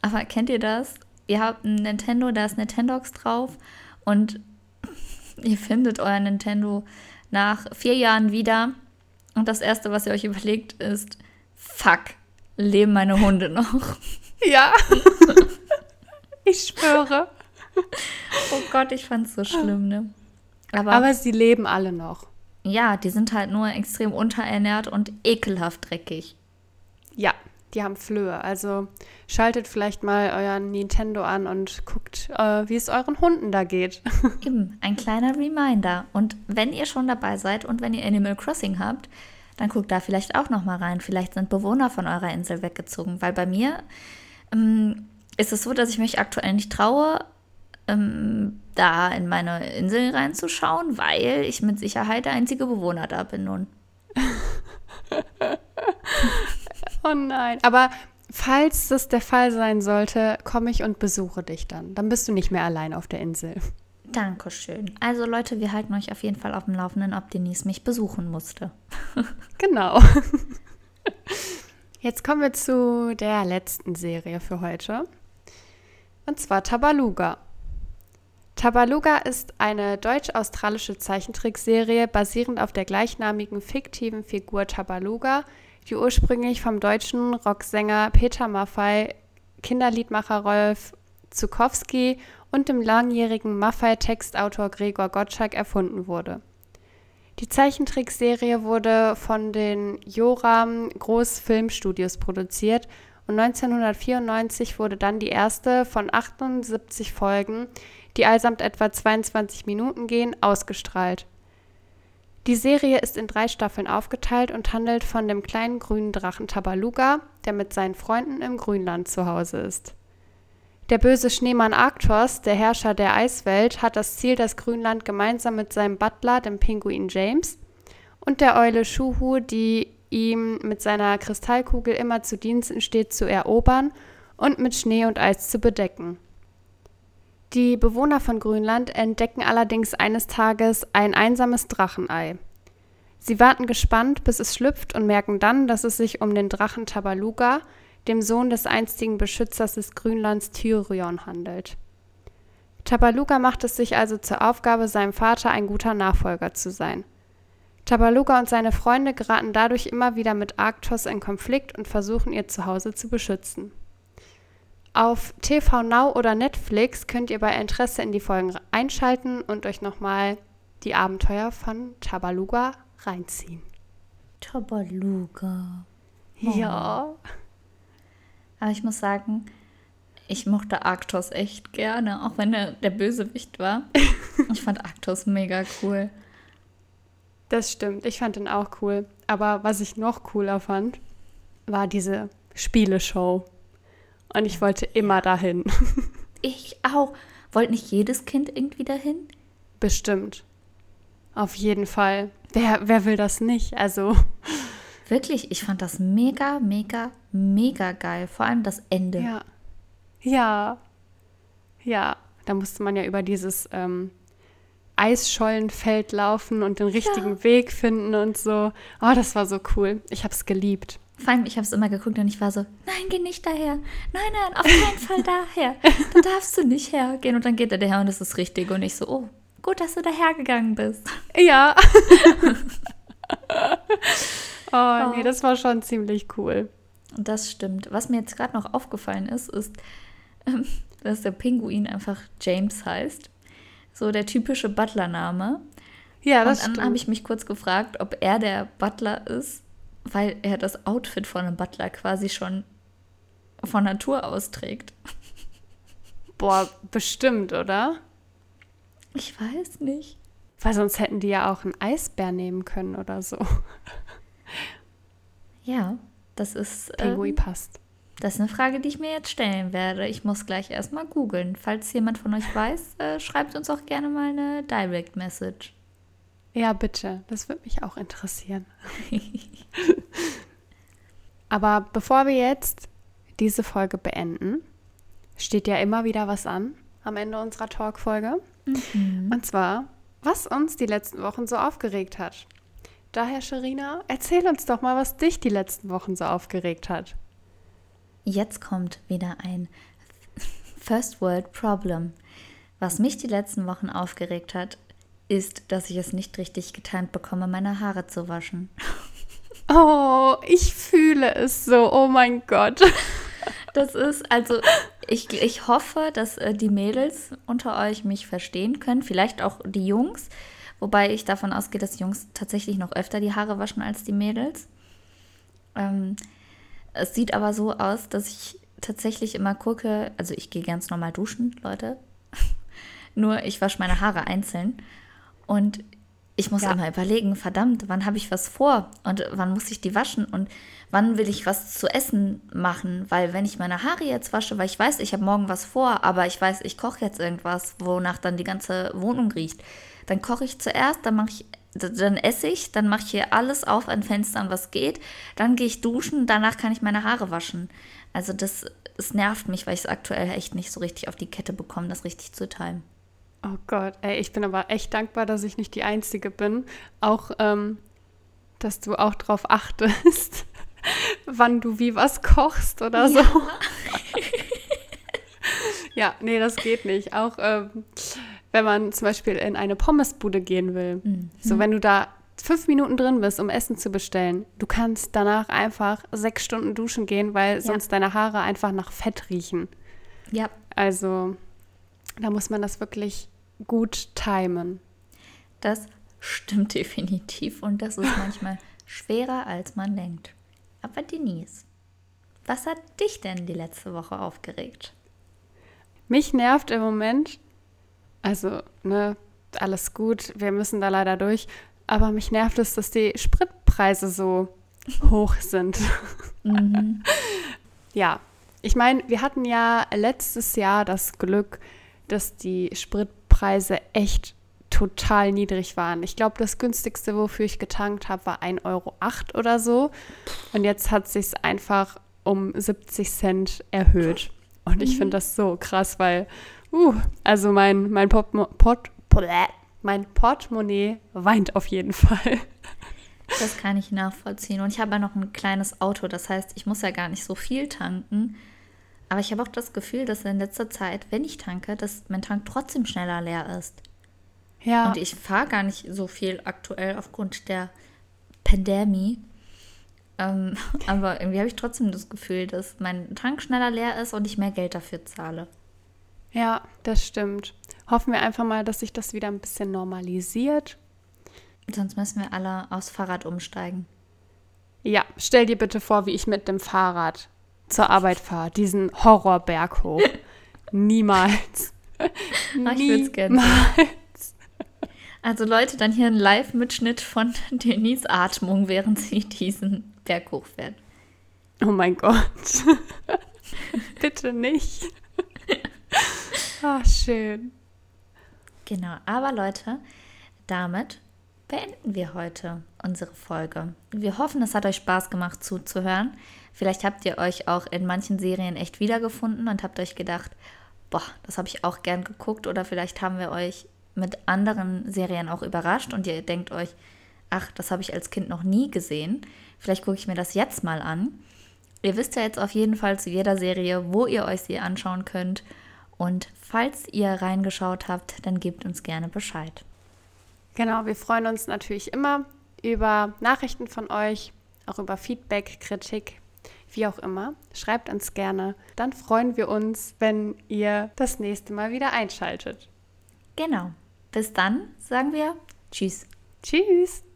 Aber kennt ihr das? Ihr habt ein Nintendo, da ist Nintendogs drauf und ihr findet euer Nintendo nach vier Jahren wieder und das Erste, was ihr euch überlegt, ist, fuck, leben meine Hunde noch? Ja. ich schwöre. Oh Gott, ich fand's so schlimm, ne? Aber, Aber sie leben alle noch. Ja, die sind halt nur extrem unterernährt und ekelhaft dreckig. Ja, die haben Flöhe. Also schaltet vielleicht mal euren Nintendo an und guckt, äh, wie es euren Hunden da geht. Eben, ein kleiner Reminder. Und wenn ihr schon dabei seid und wenn ihr Animal Crossing habt, dann guckt da vielleicht auch noch mal rein. Vielleicht sind Bewohner von eurer Insel weggezogen, weil bei mir ähm, ist es so, dass ich mich aktuell nicht traue, ähm, da in meine Insel reinzuschauen, weil ich mit Sicherheit der einzige Bewohner da bin nun. oh nein. Aber falls das der Fall sein sollte, komme ich und besuche dich dann. Dann bist du nicht mehr allein auf der Insel. Dankeschön. Also Leute, wir halten euch auf jeden Fall auf dem Laufenden, ob Denise mich besuchen musste. genau. Jetzt kommen wir zu der letzten Serie für heute. Und zwar Tabaluga. Tabaluga ist eine deutsch-australische Zeichentrickserie basierend auf der gleichnamigen fiktiven Figur Tabaluga, die ursprünglich vom deutschen Rocksänger Peter Maffay, Kinderliedmacher Rolf Zukowski und dem langjährigen Maffei-Textautor Gregor Gottschalk erfunden wurde. Die Zeichentrickserie wurde von den Joram Großfilmstudios produziert und 1994 wurde dann die erste von 78 Folgen, die allesamt etwa 22 Minuten gehen, ausgestrahlt. Die Serie ist in drei Staffeln aufgeteilt und handelt von dem kleinen grünen Drachen Tabaluga, der mit seinen Freunden im Grünland zu Hause ist. Der böse Schneemann Arktos, der Herrscher der Eiswelt, hat das Ziel, das Grünland gemeinsam mit seinem Butler, dem Pinguin James, und der Eule Schuhu, die ihm mit seiner Kristallkugel immer zu Diensten steht, zu erobern und mit Schnee und Eis zu bedecken. Die Bewohner von Grünland entdecken allerdings eines Tages ein einsames Drachenei. Sie warten gespannt, bis es schlüpft und merken dann, dass es sich um den Drachen Tabaluga, dem Sohn des einstigen Beschützers des Grünlands Tyrion, handelt. Tabaluga macht es sich also zur Aufgabe, seinem Vater ein guter Nachfolger zu sein. Tabaluga und seine Freunde geraten dadurch immer wieder mit Arktos in Konflikt und versuchen ihr Zuhause zu beschützen. Auf TV Now oder Netflix könnt ihr bei Interesse in die Folgen einschalten und euch nochmal die Abenteuer von Tabaluga reinziehen. Tabaluga. Oh. Ja. Aber ich muss sagen, ich mochte Arktos echt gerne, auch wenn er der Bösewicht war. ich fand Arktos mega cool. Das stimmt. Ich fand den auch cool. Aber was ich noch cooler fand, war diese Spieleshow. Und ich wollte immer dahin. Ich auch. Wollte nicht jedes Kind irgendwie dahin? Bestimmt. Auf jeden Fall. Wer, wer will das nicht? Also. Wirklich, ich fand das mega, mega, mega geil. Vor allem das Ende. Ja. Ja. Ja. Da musste man ja über dieses ähm, Eisschollenfeld laufen und den richtigen ja. Weg finden und so. Oh, das war so cool. Ich habe es geliebt. Vor allem, ich habe es immer geguckt und ich war so, nein, geh nicht daher. Nein, nein, auf keinen Fall daher. Da darfst du nicht hergehen. Und dann geht er daher und es ist richtig. Und ich so, oh, gut, dass du dahergegangen bist. Ja. oh, nee, das war schon ziemlich cool. Das stimmt. Was mir jetzt gerade noch aufgefallen ist, ist, ähm, dass der Pinguin einfach James heißt. So der typische Butler-Name. Ja, das Und dann habe ich mich kurz gefragt, ob er der Butler ist weil er das Outfit von einem Butler quasi schon von Natur aus trägt. Boah, bestimmt, oder? Ich weiß nicht. Weil sonst hätten die ja auch einen Eisbär nehmen können oder so. Ja, das ist. Pingui ähm, passt. Das ist eine Frage, die ich mir jetzt stellen werde. Ich muss gleich erstmal googeln. Falls jemand von euch weiß, äh, schreibt uns auch gerne mal eine Direct Message. Ja, bitte. Das würde mich auch interessieren. Aber bevor wir jetzt diese Folge beenden, steht ja immer wieder was an am Ende unserer Talkfolge. Mhm. Und zwar, was uns die letzten Wochen so aufgeregt hat. Daher, Sharina, erzähl uns doch mal, was dich die letzten Wochen so aufgeregt hat. Jetzt kommt wieder ein First World Problem. Was mich die letzten Wochen aufgeregt hat, ist, dass ich es nicht richtig getimt bekomme, meine Haare zu waschen. Oh, ich fühle es so. Oh mein Gott. Das ist, also, ich, ich hoffe, dass äh, die Mädels unter euch mich verstehen können. Vielleicht auch die Jungs. Wobei ich davon ausgehe, dass Jungs tatsächlich noch öfter die Haare waschen als die Mädels. Ähm, es sieht aber so aus, dass ich tatsächlich immer gucke, also ich gehe ganz normal duschen, Leute. Nur ich wasche meine Haare einzeln. Und ich muss ja. immer überlegen, verdammt, wann habe ich was vor und wann muss ich die waschen und wann will ich was zu essen machen? Weil wenn ich meine Haare jetzt wasche, weil ich weiß, ich habe morgen was vor, aber ich weiß, ich koche jetzt irgendwas, wonach dann die ganze Wohnung riecht, dann koche ich zuerst, dann mache ich dann esse ich, dann mache ich hier alles auf an Fenstern, was geht. Dann gehe ich duschen, danach kann ich meine Haare waschen. Also das, das nervt mich, weil ich es aktuell echt nicht so richtig auf die Kette bekomme, das richtig zu timen. Oh Gott, ey, ich bin aber echt dankbar, dass ich nicht die Einzige bin. Auch, ähm, dass du auch darauf achtest, wann du wie was kochst oder so. Ja, ja nee, das geht nicht. Auch ähm, wenn man zum Beispiel in eine Pommesbude gehen will. Mhm. So, wenn du da fünf Minuten drin bist, um Essen zu bestellen, du kannst danach einfach sechs Stunden duschen gehen, weil ja. sonst deine Haare einfach nach Fett riechen. Ja. Also, da muss man das wirklich gut timen. Das stimmt definitiv und das ist manchmal schwerer, als man denkt. Aber Denise, was hat dich denn die letzte Woche aufgeregt? Mich nervt im Moment, also, ne, alles gut, wir müssen da leider durch, aber mich nervt es, dass die Spritpreise so hoch sind. Mhm. ja, ich meine, wir hatten ja letztes Jahr das Glück, dass die Spritpreise Preise echt total niedrig waren. Ich glaube, das günstigste, wofür ich getankt habe, war 1,08 Euro oder so. Und jetzt hat sich einfach um 70 Cent erhöht. Und ich finde mhm. das so krass, weil, uh, also mein, mein, Portmo Port mein Portemonnaie weint auf jeden Fall. Das kann ich nachvollziehen. Und ich habe ja noch ein kleines Auto, das heißt, ich muss ja gar nicht so viel tanken. Aber ich habe auch das Gefühl, dass in letzter Zeit, wenn ich tanke, dass mein Tank trotzdem schneller leer ist. Ja. Und ich fahre gar nicht so viel aktuell aufgrund der Pandemie. Ähm, aber irgendwie habe ich trotzdem das Gefühl, dass mein Tank schneller leer ist und ich mehr Geld dafür zahle. Ja, das stimmt. Hoffen wir einfach mal, dass sich das wieder ein bisschen normalisiert. Sonst müssen wir alle aufs Fahrrad umsteigen. Ja, stell dir bitte vor, wie ich mit dem Fahrrad zur Arbeit fahre, diesen Horrorberg hoch. Niemals. Ach, ich würde es gerne. Also Leute, dann hier ein Live-Mitschnitt von Denise Atmung, während sie diesen Berg hochfährt. Oh mein Gott. Bitte nicht. Ach, schön. Genau, aber Leute, damit beenden wir heute unsere Folge. Wir hoffen, es hat euch Spaß gemacht zuzuhören. Vielleicht habt ihr euch auch in manchen Serien echt wiedergefunden und habt euch gedacht, boah, das habe ich auch gern geguckt. Oder vielleicht haben wir euch mit anderen Serien auch überrascht und ihr denkt euch, ach, das habe ich als Kind noch nie gesehen. Vielleicht gucke ich mir das jetzt mal an. Ihr wisst ja jetzt auf jeden Fall zu jeder Serie, wo ihr euch sie anschauen könnt. Und falls ihr reingeschaut habt, dann gebt uns gerne Bescheid. Genau, wir freuen uns natürlich immer über Nachrichten von euch, auch über Feedback, Kritik, wie auch immer. Schreibt uns gerne. Dann freuen wir uns, wenn ihr das nächste Mal wieder einschaltet. Genau. Bis dann sagen wir Tschüss. Tschüss.